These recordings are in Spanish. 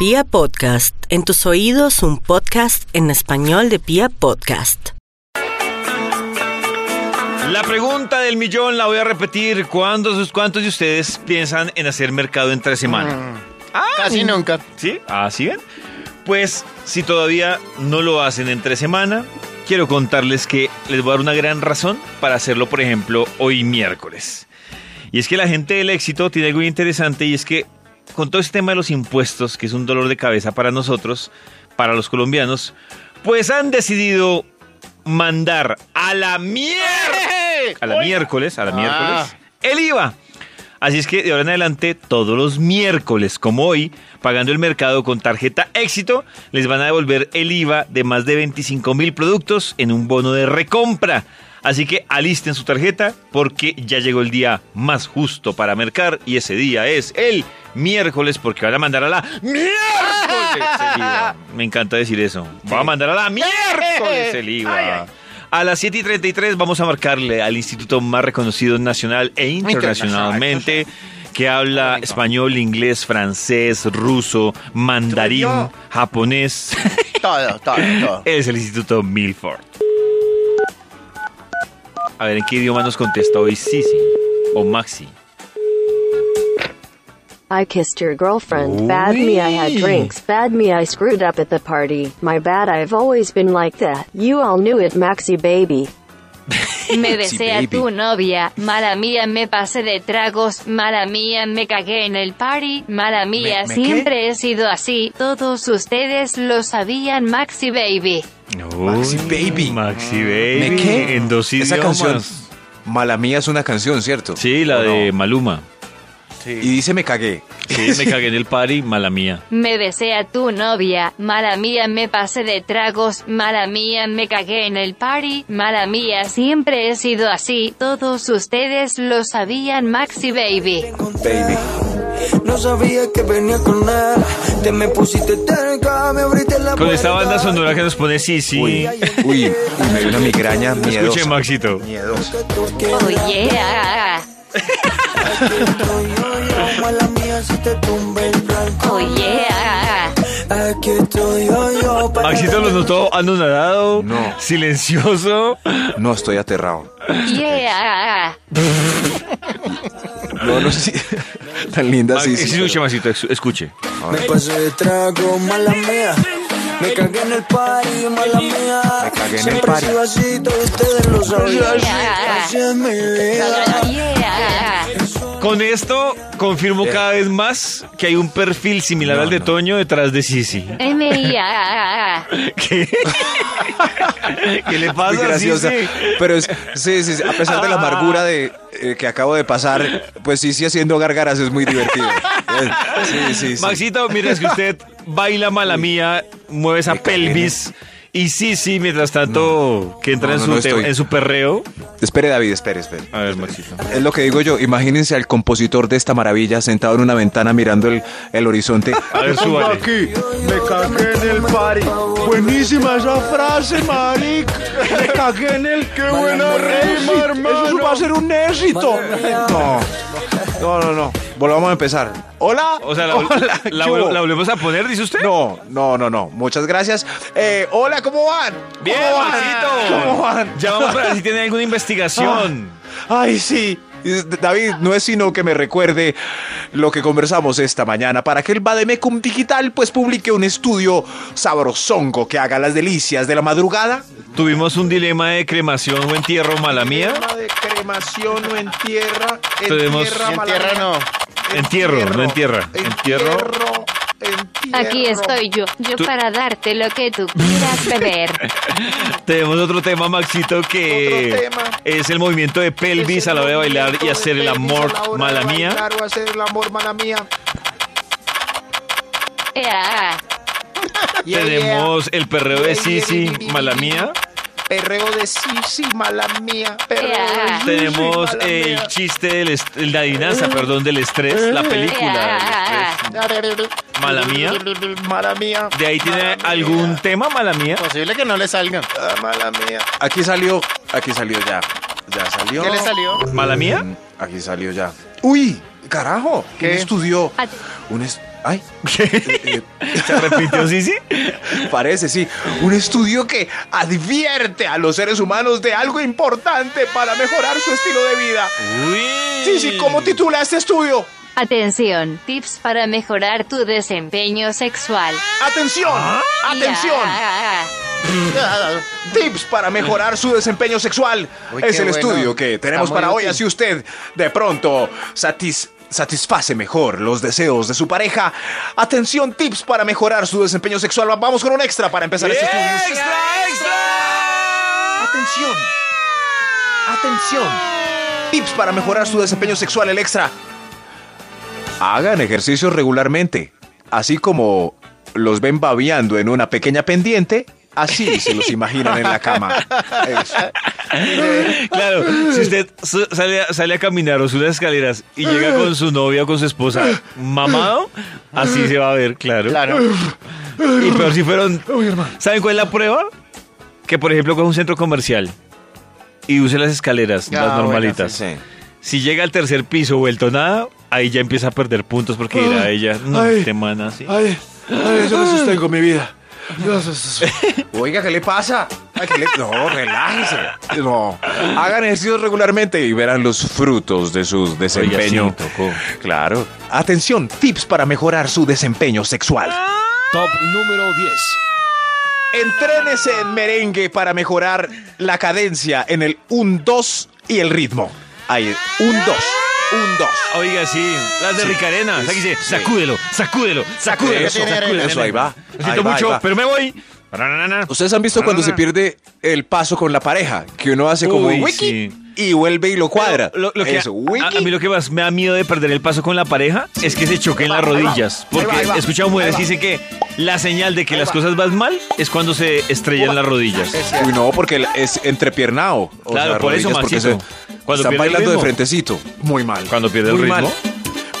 Pia Podcast, en tus oídos un podcast en español de Pia Podcast. La pregunta del millón la voy a repetir. ¿Cuántos, cuántos de ustedes piensan en hacer mercado entre semana? Ah, Casi nunca. ¿Sí? ¿Así ven? Pues si todavía no lo hacen entre semana, quiero contarles que les voy a dar una gran razón para hacerlo, por ejemplo, hoy miércoles. Y es que la gente del éxito tiene algo interesante y es que con todo este tema de los impuestos, que es un dolor de cabeza para nosotros, para los colombianos, pues han decidido mandar a la miércoles, a la miércoles, a la Ah. miércoles, el IVA. Así es que de ahora en adelante, todos los miércoles, como hoy, pagando el mercado con tarjeta éxito, les van a devolver el IVA de más de 25 mil productos en un bono de recompra. Así que alisten su tarjeta porque ya llegó el día más justo para mercar y ese día es el miércoles porque van a mandar a la miércoles el IVA. Me encanta decir eso. A mandar a la miércoles el IVA. A las 7 y 33 vamos a marcarle al instituto más reconocido nacional e internacionalmente que habla español, inglés, francés, ruso, mandarín, japonés. Todo, todo, todo. Es el Instituto Milford. A ver, ¿en qué idioma nos contesta hoy Sisi o Maxi? I kissed your girlfriend. Bad me, I had drinks. Bad me, I screwed up at the party. My bad, I've always been like that. You all knew it, Maxi baby. Me besé a baby. tu novia, mala mía me pasé de tragos, mala mía me cagué en el party, mala mía ¿Me- me siempre he sido así, todos ustedes lo sabían Maxi Baby. Maxi Baby. Maxi Baby. ¿Me qué? En dos Esa canción. Mala mía es una canción, ¿cierto? Sí, la de Maluma. Y dice me cagué. Sí, me cagué en el party, mala mía. Me besé a tu novia, mala mía me pasé de tragos, mala mía me cagué en el party, mala mía siempre he sido así, todos ustedes lo sabían Maxi Baby. Baby. No sabía que venía con él. Te me pusiste cerca, me abriste la Con esta banda sonora que nos pone Sisi. Uy, uy, uy, me dio una migraña miedosa. Escuche, Maxito. Miedosa. Oh yeah, te tumbé el blanco. oh yeah. Aquí estoy yo, yo. para Maxito lo notó anonadado, No. silencioso. No, estoy aterrado. Yeah. No, no sé si... Tan linda Max- sí, sí. escuche, Maxito, escuche. Me pasé de trago, mala mía. Me cagué en el party, mala mía. Me cagué en el Siempre party. sido así, todos ustedes lo sabían. Yeah. Así es mi vida. Yeah. Con esto confirmo cada vez más que hay un perfil similar No, al de no. Toño detrás de Sisi. M.I.A. ¿Qué? ¿Qué le Muy pasa a graciosa. Sisi? Pero es, sí, sí, sí, a pesar de la amargura de, eh, que acabo de pasar, pues sí, sí, haciendo gárgaras es muy divertido. Eh, Sí, sí, sí. Maxito, mira, es que usted baila mala mía, mueve esa pelvis. Y Sisi, mientras tanto, que entra No, en, no, su no te- estoy. en su perreo. Espere, David, espere, espere. A ver, Maxito. Es lo que digo yo, imagínense al compositor de esta maravilla sentado en una ventana mirando el, el horizonte. A ver, súbale. Me cagué en el party. Buenísima esa frase, maric. Me cagué en el. ¡Qué buena rima, hermano! Eso va a ser un éxito. No, no, no, no. Volvamos a empezar. Hola. O sea, la, Hola, la- ¿qué hubo? la volvemos a poner, dice usted. No, no, no, no. Muchas gracias. Eh, hola, ¿cómo van? Bien, ¿Cómo van? ¿Cómo van? Ya vamos para ver si tiene alguna investigación. Ay, sí. David, no es sino que me recuerde lo que conversamos esta mañana para que el Bademecum Digital pues publique un estudio sabrosongo que haga las delicias de la madrugada. Tuvimos un dilema de cremación o entierro, mala mía. Tema de cremación o en tierra. Tenemos- entierra, En mala tierra mía. no. Entierro, no entierra. Entierro. Entierro, entierro. Aquí estoy yo, yo Tú- para darte lo que tú quieras beber. Tenemos otro tema, Maxito, que tema. es el movimiento de pelvis a la hora de bailar y hacer el amor, mala mía. Claro, hacer el amor, mala mía. Yeah. Yeah, Tenemos el perreo de Sisi, mala mía. Perreo de Sisi, mala mía. Perreo de Yeah. Sisi, Tenemos mala el mía. chiste del est- la adivinanza, perdón, del estrés, la película del estrés. Mala mía. Mala mía. ¿De ahí tiene algún tema, mala mía? Posible que no le salgan. Ah, mala mía. Aquí salió, aquí salió ya. Ya salió. ¿Qué le salió? ¿Mala mía? Aquí salió ya. Uy, carajo. ¿Qué? Un estudio. Un, es- Ay, eh, ¿Se repitió, sí, sí? parece, sí. Un estudio que advierte a los seres humanos de algo importante para mejorar su estilo de vida. Uy. Sí, sí, ¿cómo titula este estudio? Atención, tips para mejorar tu desempeño sexual. ¡Atención! ¡Atención! Ya. Tips para mejorar su desempeño sexual. Uy, es qué el bueno. estudio que tenemos Está muy para hoy. útil. Así usted de pronto satis- satisface mejor los deseos de su pareja. Atención, tips para mejorar su desempeño sexual. Vamos con un extra para empezar este estudio. ¡Extra, extra! Atención. Atención. Tips para mejorar su desempeño sexual, el extra. Hagan ejercicios regularmente. Así como los ven babeando en una pequeña pendiente, así se los imaginan en la cama. Eso. Claro, si usted sale, a- sale a caminar o sube las escaleras y llega con su novia o con su esposa mamado, así se va a ver, claro. Claro. Y peor si fueron... ¿Saben cuál es la prueba? Que, por ejemplo, coge un centro comercial y use las escaleras, Ah, las bueno, normalitas. sí, sí. Si llega al tercer piso vuelto nada, ahí ya empieza a perder puntos porque dirá ella, no, Ay. este man así. Ay, ay, yo me sostengo mi vida. Oiga, ¿qué le pasa? Ay, ¿qué le- No, relájese. No. Hagan ejercicios regularmente y verán los frutos de su desempeño. Oiga, sí, tocó. Claro. Atención, tips para mejorar su desempeño sexual. Top número 10. Entrénese en merengue para mejorar la cadencia en el 1-2 y el ritmo. Ahí, 1-2, 1-2. Oiga, sí, las de Ricarena. es- Aquí dice, sí. sacúdelo, sacúdelo, sacúdelo. Eso, sacúdelo. eso, ahí va. Lo siento ahí va, mucho, ahí va. pero me voy. Ustedes han visto cuando se pierde el paso con la pareja, que uno hace como Uy, wiki sí y vuelve y lo cuadra. Lo, que Eso, a, mí lo que más me da miedo de perder el paso con la pareja es que se choquen las rodillas. Porque he escuchado mujeres dicen que la señal de que las cosas van mal es cuando se estrellan las rodillas. Uy, no, porque es entrepiernado. Claro, por eso, porque se, cuando están bailando de frentecito. Muy mal. Cuando pierde el ritmo.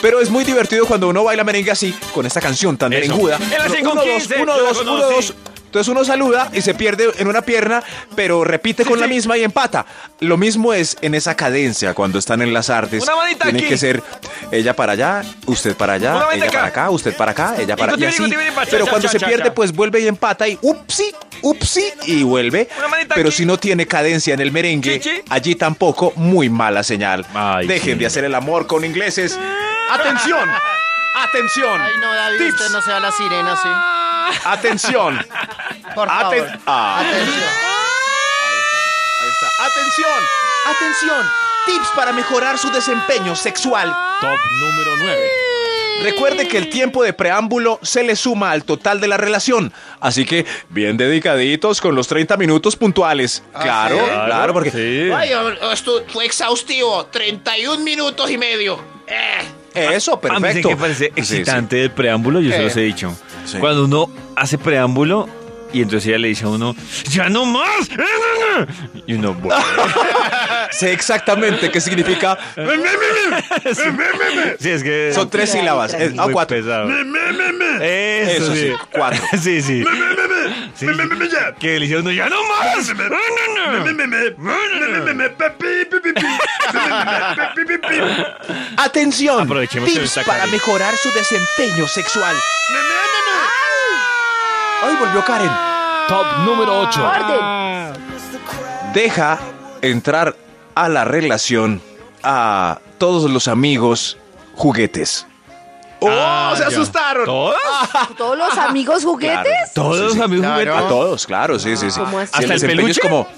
Pero es muy divertido cuando uno baila merengue así, con esta canción tan merenguda. El 5 1, 2, 1, 2, 1, 2. Entonces uno saluda y se pierde en una pierna, pero repite con la misma y empata. Lo mismo es en esa cadencia cuando están en las artes. Una manita Tiene aquí. que ser ella para allá, usted para allá, Una ella para acá. usted para acá, ella para cha, Pero cuando se pierde, pues vuelve y empata y upsi, upsi y vuelve. Una manita Pero aquí. si no tiene cadencia en el merengue, allí tampoco muy mala señal. Ay, Dejen de hacer el amor con ingleses. ¡Atención! ¡Atención! Ay, no, David, Tips. usted no sea la sirena, sí. ¡Atención! Por Aten- favor. Ah. Atención. Ahí está. ¡Atención! ¡Atención! Tips para mejorar su desempeño sexual. Top número 9. Recuerde que el tiempo de preámbulo se le suma al total de la relación. Así que, bien dedicaditos con los 30 minutos puntuales. Claro, ¿sí? claro, porque Sí. Ay, esto fue exhaustivo. 31 minutos y medio. Eh. eso, A mí perfecto. sí que parece Sí, sí. excitante el preámbulo, yo se Eh. los he dicho. Sí. Cuando uno hace preámbulo y entonces ella le dice a uno, ¡ya no más! Y uno, bueno. Sé exactamente qué significa. Sí, es que. Son tres sílabas. eh, ah, cuatro. pesado. Eso, Eso sí, cuatro. Sí, sí. Sí. Que le uno, ¡ya no más! Atención. Aprovechemos Tips para mejorar su desempeño sexual. Ay, volvió Karen. Top número 8. ¡Orden! Deja entrar a la relación a todos los amigos juguetes. ¡Oh! Ah, ¡Se ya. asustaron! ¿Todos? ¿Todos los amigos juguetes? ¿Todos Sí, los sí. amigos Claro. juguetes? A todos, claro, sí, sí, sí. ¿Cómo así? ¿Hasta el desempeño es peluche? como,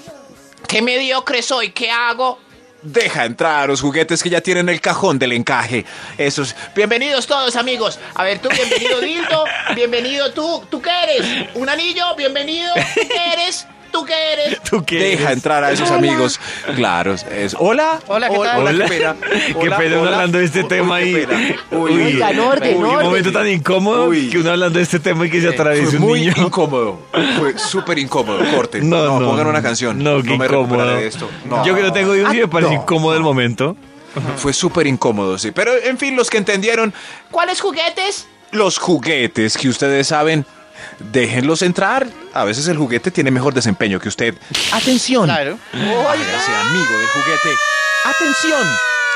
Qué mediocre soy. ¿Qué hago? deja entrar a los juguetes que ya tienen el cajón del encaje. Esos, Bienvenidos todos, amigos. A ver, tú, bienvenido, Dildo. Bienvenido tú. ¿Tú qué eres? ¿Un anillo? Bienvenido. ¿Tú qué eres? ¿Tú qué eres? ¿Tú qué deja eres? entrar a esos amigos. Claro, es, hola. Hola, ¿qué tal? Hola, Hola. qué pena. Qué Hola, pena uno hola. hablando de este Uy, tema pena. Uy, Oigan, orden, Uy, orden. un momento tan incómodo Uy. que uno hablando de este tema y que se atraviesa un muy niño. incómodo. Fue súper incómodo. Corten. No, no. pongan una canción. No, qué me incómodo. recuperaré de esto. No. Yo que no tengo hijos y me Ah, parece no. incómodo el momento. Fue súper incómodo, sí. Pero en fin, los que entendieron, ¿Cuáles juguetes? los juguetes que ustedes saben, déjenlos entrar. A veces el juguete tiene mejor desempeño que usted. Atención. Claro. Hágase amigo del juguete. Atención.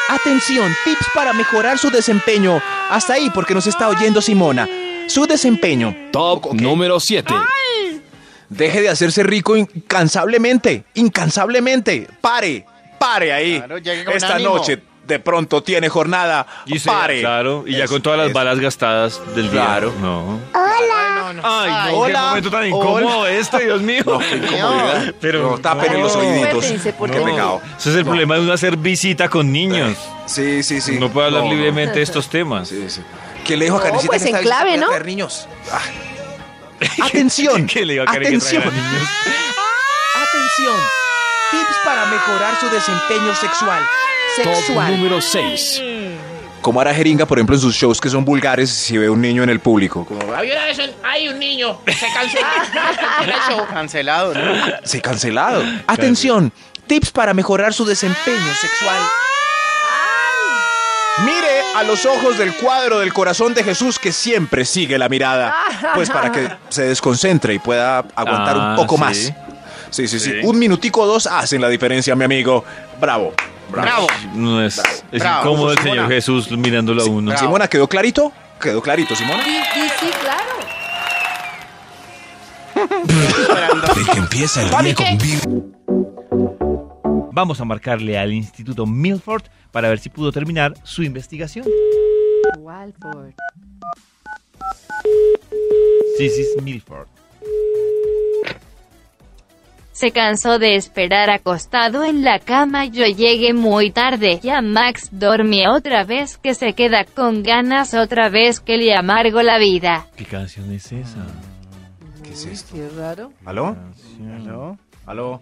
Atención, tips para mejorar su desempeño. Hasta ahí, porque nos está oyendo Simona. Su desempeño. Top número 7. Deje de hacerse rico incansablemente. Incansablemente. Pare. Pare ahí. Claro, Esta ánimo. noche de pronto tiene jornada. Y se- Pare. Claro, y ya con todas las balas gastadas del día. Claro. No. Hola. Ay, no, hola. qué momento tan incómodo este, Dios mío. No, qué incomodidad. Pero No, tapen los no. oíditos. Suéltense, por Qué favor. pecado. Ese es el problema de uno hacer visita con niños. Sí, sí, sí. No puede hablar No, no. libremente de estos temas. Sí, sí. ¿Qué le dijo a No, Karencita pues que esta en visita clave, puede ¿no? traer niños? Ah. Atención. ¿Qué le a que Atención. niños? Atención. Tips para mejorar su desempeño sexual. Top Sexual. número 6. Como hará Jeringa, por ejemplo, en sus shows que son vulgares, si ve un niño en el público. Como, Había una vez un- hay un niño, se canceló. el show. Cancelado, ¿no? Sí, cancelado. Atención. Tips para mejorar su desempeño sexual. Mire a los ojos del cuadro del corazón de Jesús que siempre sigue la mirada. Pues para que se desconcentre y pueda aguantar Ah, un poco sí. más. Sí, sí, sí, Sí. Un minutico o dos hacen la diferencia, mi amigo. Bravo. Bravo. Bravo. No es, es Bravo. incómodo el Simona. Señor Jesús mirándolo a uno. bravo. Simona, ¿quedó clarito? ¿Quedó clarito, Simona? Sí, sí, sí, claro. El que empieza el día con. Vamos a marcarle al Instituto Milford para ver si pudo terminar su investigación. Walford. Sí, sí, es Milford. Se cansó de esperar acostado en la cama. Yo llegué muy tarde. Ya Max dormía otra vez que se queda con ganas otra vez que le amargo la vida. ¿Qué canción es esa? ¿Qué es esto? Qué raro. ¿Aló? ¿No? ¿Aló?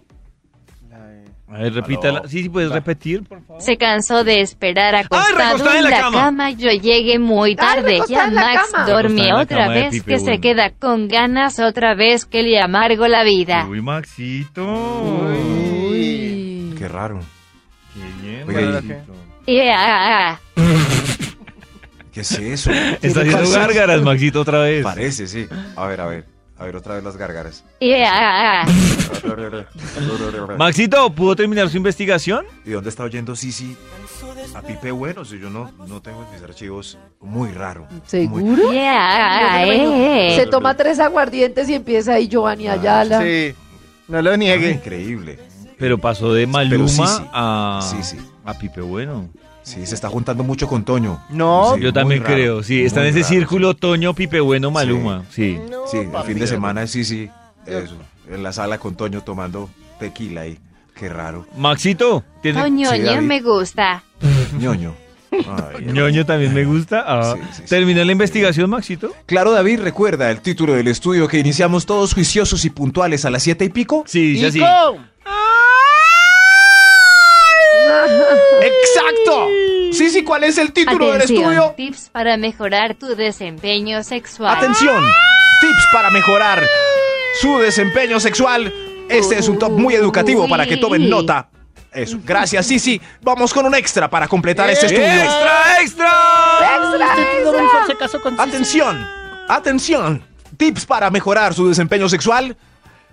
A ver, repítala. Sí, sí, puedes repetir, por favor. Se cansó de esperar acostado recostada en la, cama. cama. Yo llegué muy tarde. recostada Ya Max la otra vez Pipe, que se queda con ganas otra vez que le amargo la vida. Uy, Maxito. Uy. Qué raro. Qué bien, Oiga, ¿y- Maxito. Y, ah, ah, ¿Qué es eso? Está haciendo gárgaras, Maxito, otra vez. Parece, sí. A ver, a ver. A ver, otra vez las gárgaras. ah, ah. Maxito, ¿pudo terminar su investigación? ¿Y dónde está oyendo Sisi? A Pipe Bueno, si yo no, no tengo en mis archivos. Muy raro. Muy- ¿Seguro? Y, ah, ah, eh. Se toma tres aguardientes y empieza ahí Giovanni Ayala. Sí. No lo Ah, niegue. increíble. Pero pasó de Maluma sí, sí. a, Sí, sí. a Pipe Bueno. Sí, se está juntando mucho con Toño. No. Sí, Yo también raro, creo, sí. Está en ese raro, círculo Toño, Pipe Bueno, Maluma. Sí. No, Sí, el papi. fin de semana es Sisi. Eso. En la sala con Toño tomando tequila ahí. Qué raro. Maxito, ¿tiene... Toño, Sí, ño, David. me gusta. ñoño. Ay, ñoño también me gusta. Ah, Sí, sí, sí. ¿Terminó la investigación, Maxito? Claro, David, recuerda el título del estudio que iniciamos todos juiciosos y puntuales a las siete y pico. Sí, dice así. ¡Exacto! Sí, sí, ¿cuál es el título del Atención, estudio? tips para mejorar tu desempeño sexual. Atención, tips para mejorar su desempeño sexual. Este es un top muy educativo para que tomen nota. Eso, gracias, sí, sí. Vamos con un extra para completar este estudio. ¡Extra, extra! Con Sisi. Atención, atención. Tips para mejorar su desempeño sexual.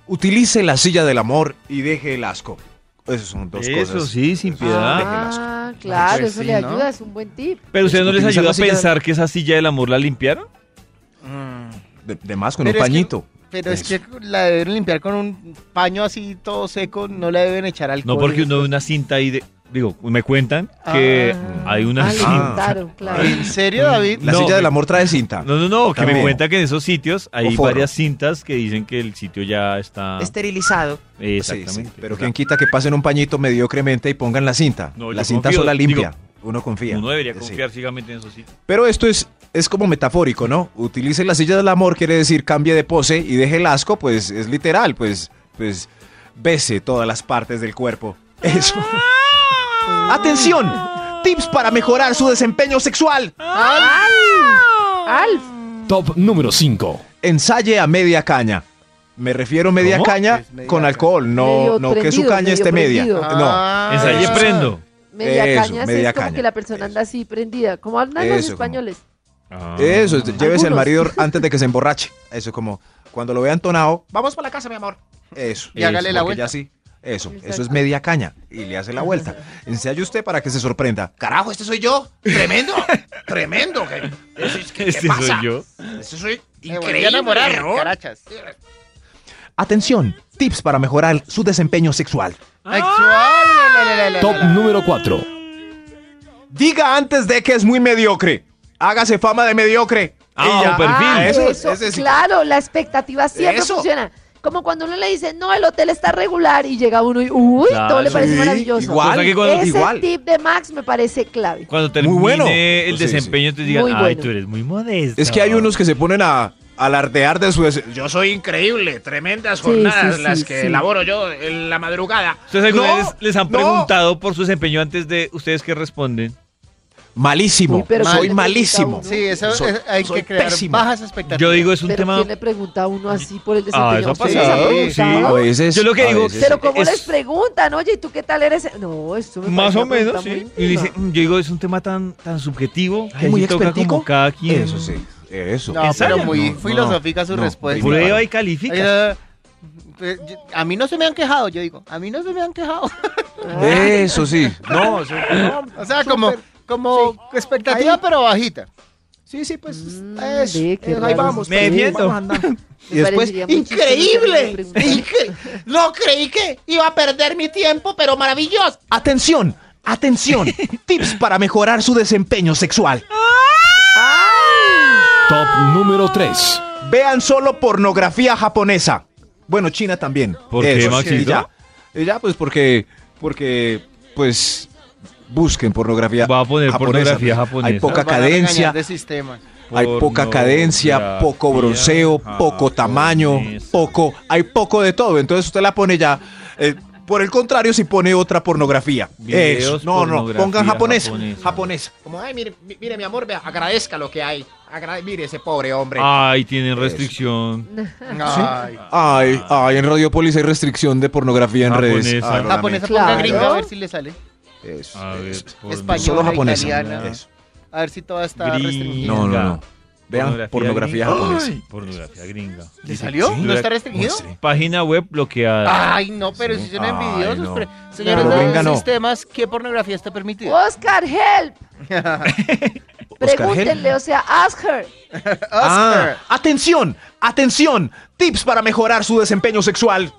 Utilice la silla del amor y deje el asco. Esas son dos Eso cosas. sí, sin piedad. Ah, claro, Pues eso sí, le ¿no? ayuda, es un buen tip. ¿Pero usted no les ayuda a la pensar que esa silla del amor la limpiaron? De, de más con Pero un que- pañito. Pero es Eso. que la deben limpiar con un paño así todo seco, no le deben echar alcohol. No, porque uno ve una cinta ahí de... Digo, me cuentan que Ah. hay una Ah, cinta... claro. ¿En serio, David? La No, silla del me- amor trae cinta. No, no, no, que me También. cuenta que en esos sitios hay forro. varias cintas que dicen que el sitio ya está... Esterilizado. Sí, Exactamente. sí, pero quien quita que pasen un pañito mediocremente y pongan la cinta. No, la yo cinta confío, sola digo, limpia. uno confía. Uno debería Sí. confiar ciegamente en esos sitios. Pero esto es, es como metafórico, ¿no? Utilice la silla del amor, quiere decir cambie de pose y deje el asco, pues es literal, pues, pues bese todas las partes del cuerpo. Eso. ¡Atención! Tips para mejorar su desempeño sexual. Alf. Top número 5. Ensaye a media caña. Me refiero media ¿Cómo? caña Es media con alcohol, no, no que su caña medio esté media. prendido. Ah, No. Ensaye eso. prendo. Media Eso, caña sí media es como caña. que la persona anda así prendida. Como hablan los como- españoles. Ah. Eso, llévese al marido antes de que se emborrache. Eso como cuando lo vean tonado, vamos para la casa, mi amor. Eso. Y hágale la vuelta. Ya sí, Eso, eso es media caña. Y le hace la vuelta. Ensaye usted para que se sorprenda. Carajo, este soy yo. Tremendo. Tremendo. ¿Qué, eso es- ¿qué- qué Este pasa? soy yo. Este soy increíble. enamorar, ¿no? carachas. Atención, tips para mejorar su desempeño sexual. La, Top número 4. Diga antes de que es muy mediocre. Hágase fama de mediocre. Ah, Y ya. un perfil. Ah, Eso, claro, la expectativa siempre Eso. funciona. Como cuando uno le dice, no, el hotel está regular y llega uno y, uy, Claro. todo le parece Sí, maravilloso. igual, cuando- Ese igual. tip de Max me parece clave. Cuando termine bueno. el Sí, sí. desempeño te digan, Muy ay, bueno. tú eres muy modesto. Es que hay unos que se ponen a alardear de su... Yo soy increíble. Tremendas Sí, jornadas sí, las que sí. elaboro yo en la madrugada. ¿Ustedes alguna No, vez les han no. preguntado por su desempeño antes de ustedes que responden? Malísimo. Uy, pero soy ¿quién le pregunta malísimo. Sí, eso Soy- es- hay que crear pésimo. bajas expectativas. Yo digo, es un Pero tema... ¿quién le pregunta a uno así por el desempeño? Ah, eso ha ¿Ustedes han pasado, preguntado? A veces. Yo lo que digo- veces. Pero ¿cómo Es- les preguntan? Oye, ¿y tú qué tal eres? No, esto me Más o menos, sí. Y dice, mm, yo digo, es un tema tan, tan subjetivo que muy sí toca expertico. como cada quien. Eso sí. Eso. No, pero muy no, filosófica su no, respuesta. Prueba y califica. Yo- a mí no se me han quejado, yo digo. A mí no se me han quejado. Eso sí. No, o sea, como, como expectativa, Ahí. pero bajita. Sí, sí, pues. Mm, eh, ahí vamos. Me pues, defiendo. andando. Y después. ¡Increíble! no creí que iba a perder mi tiempo, pero maravilloso. Atención, atención. Tips para mejorar su desempeño sexual. Top número 3. Vean solo pornografía japonesa. Bueno, China también. ¿Por qué, Maxito? Y ya, Y ya, pues porque, porque, pues, busquen pornografía. Va a poner japonesa, pornografía pues. japonesa. Hay poca cadencia, de sistema. hay poca cadencia, poco bronceo, poco tamaño, poco, hay poco de todo. Entonces usted la pone ya. eh, por el contrario, si pone otra pornografía. Eso. No, no, pongan japonesa. japonesa. Japonesa. Como, ay, mire, mi- mire, mi amor, vea, agradezca lo que hay. Agra- mire ese pobre hombre. Ay, tienen restricción. Ay. Ay, ay, en Radiopolis hay restricción de pornografía en redes. Japonesa. Ay, lo Japonesa, Claro. ponga gringa a ver si le sale. Eso, A ver, eso. Española, Solo japonesa. italiana. Eso. A ver si toda está restringida. No, no, no. Vean pornografía japonesa. Ay, Pornografía gringa. ¿Le salió? Sí. ¿No está restringido? Muestre. Página web bloqueada. Ay, no, pero si son Ay, envidiosos. no. pero- señores Pero de no. sistemas, ¿qué pornografía está permitida? Oscar, help. Pregúntenle, o sea, ask her. Ah, atención, atención. Tips para mejorar su desempeño sexual.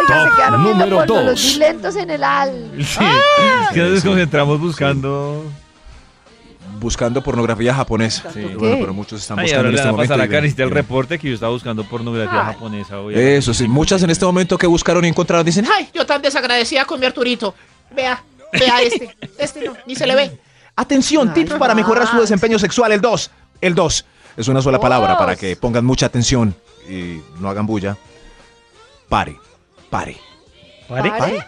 Oiga, se quedaron viendo número porno, los dos. violentos en el al. Sí. Es que nos desconcentramos buscando. Buscando pornografía japonesa. Sí. Bueno, pero muchos están Ay, buscando ahora en le este van a pasar momento. a y Carita el reporte que yo estaba buscando pornografía Ay. japonesa. voy a- Eso sí, muchas en este momento que buscaron y encontraron dicen, ay, Ay, yo tan desagradecida con mi Arturito. Vea, vea este. Este no, ni se le ve. atención, Ay, tips para mejorar su Max. desempeño sexual, el 2. El 2. Es una sola palabra Dos. para que pongan mucha atención y no hagan bulla. Pare, pare, ¿Pare? ¿Pare?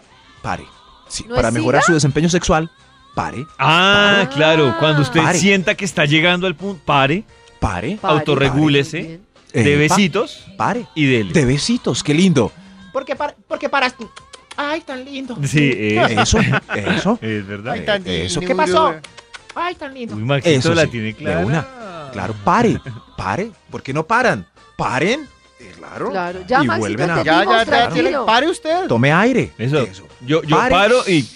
pare. Sí, ¿No para mejorar siga? su desempeño sexual, pare, Ah, claro. Cuando usted Pare. sienta que está llegando al punto, pare, pare, autorregúlese, Eh, de besitos pare. y dele. De besitos, qué lindo. Porque, para, porque paras tú. Ay, tan lindo. Sí, eh, Eso, eso. es verdad. Ay, tan eso. lindo, ¿Qué pasó? Ay, tan lindo. Uy, Maxito Eso la sí, tiene de clara. una. Claro, pare, pare. ¿Por qué no paran? Paren. Eh, Claro. Claro, ya y Maxito vuelven a. Ya, ya, ya, pare usted. Tome aire. Eso. Yo, yo Pare. paro y.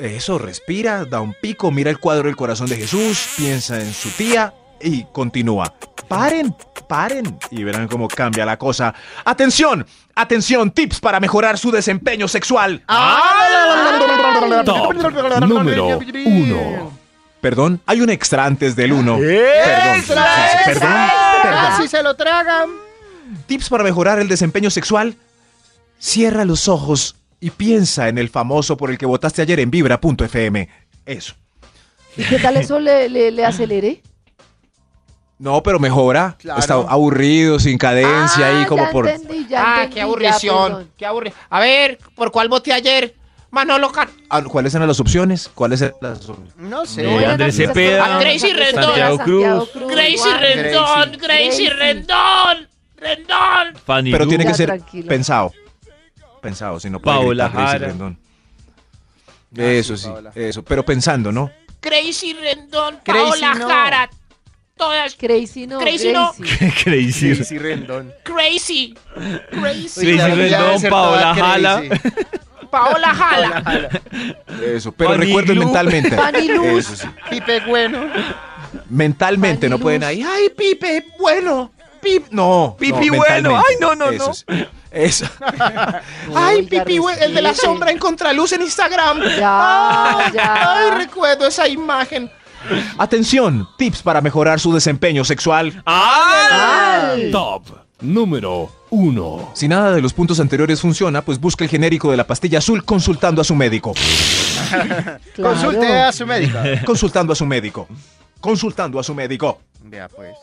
Eso, respira, da un pico, mira el cuadro del corazón de Jesús, piensa en su tía y continúa. Paren, paren y verán cómo cambia la cosa. Atención, atención, tips para mejorar su desempeño sexual. Top número 1. Perdón, hay un extra antes del uno. ¡Extra, Perdón, perdón, extra! perdón. Si se lo tragan. Tips para mejorar el desempeño sexual. Cierra los ojos y piensa en el famoso por el que votaste ayer en vibra.fm. Eso. ¿Y qué tal eso le, le, le acelere? No, pero mejora. Claro. Está aburrido, sin cadencia ahí Ah, como ya por... entendí, ya Ah, entendí, qué aburrición. Qué aburrición. A ver, ¿por cuál voté ayer? Manolo Car... Ah, ¿Cuáles eran las opciones? ¿Cuáles eran las opciones? No sé. No, eran Andrés Cepeda, Gracie Rendón, Santiago Cruz, Gracie Juan. Rendón. Gracie Rendón, Rendón. Fanny Pero Lu. tiene que ser tranquilo. pensado. Pensado, si no puede Paola gritar Gracie Jara. Rendón. Ah, Eso sí, Paola. eso. Pero pensando, ¿no? Gracie Rendón, Paola no. Jara. todas. Crazy no. Crazy no. Crazy. Sí, Rendón. Crazy. Crazy. Crazy debe Rendón, ser Paola toda Jala. crazy. Paola Jala. Eso, pero Fanny recuerden Lu. mentalmente. Fanny Luz. Eso sí. Pipe bueno. Mentalmente no pueden Luz. ahí. Ay, Pipe, bueno. Pip, no. Pipi no, bueno. Ay, no, no, Eso no. sí. Eso. Ay, Pipi, güey, el de la sombra en contraluz en Instagram. Ya, Ay, ya. Ay, recuerdo esa imagen. Atención, tips para mejorar su desempeño sexual. ¡Ah! Top número 1. Si nada de los puntos anteriores funciona, pues busque el genérico de la pastilla azul consultando a su médico. Claro. Consulte a su médico. Consultando a su médico. Consultando a su médico. Vea pues.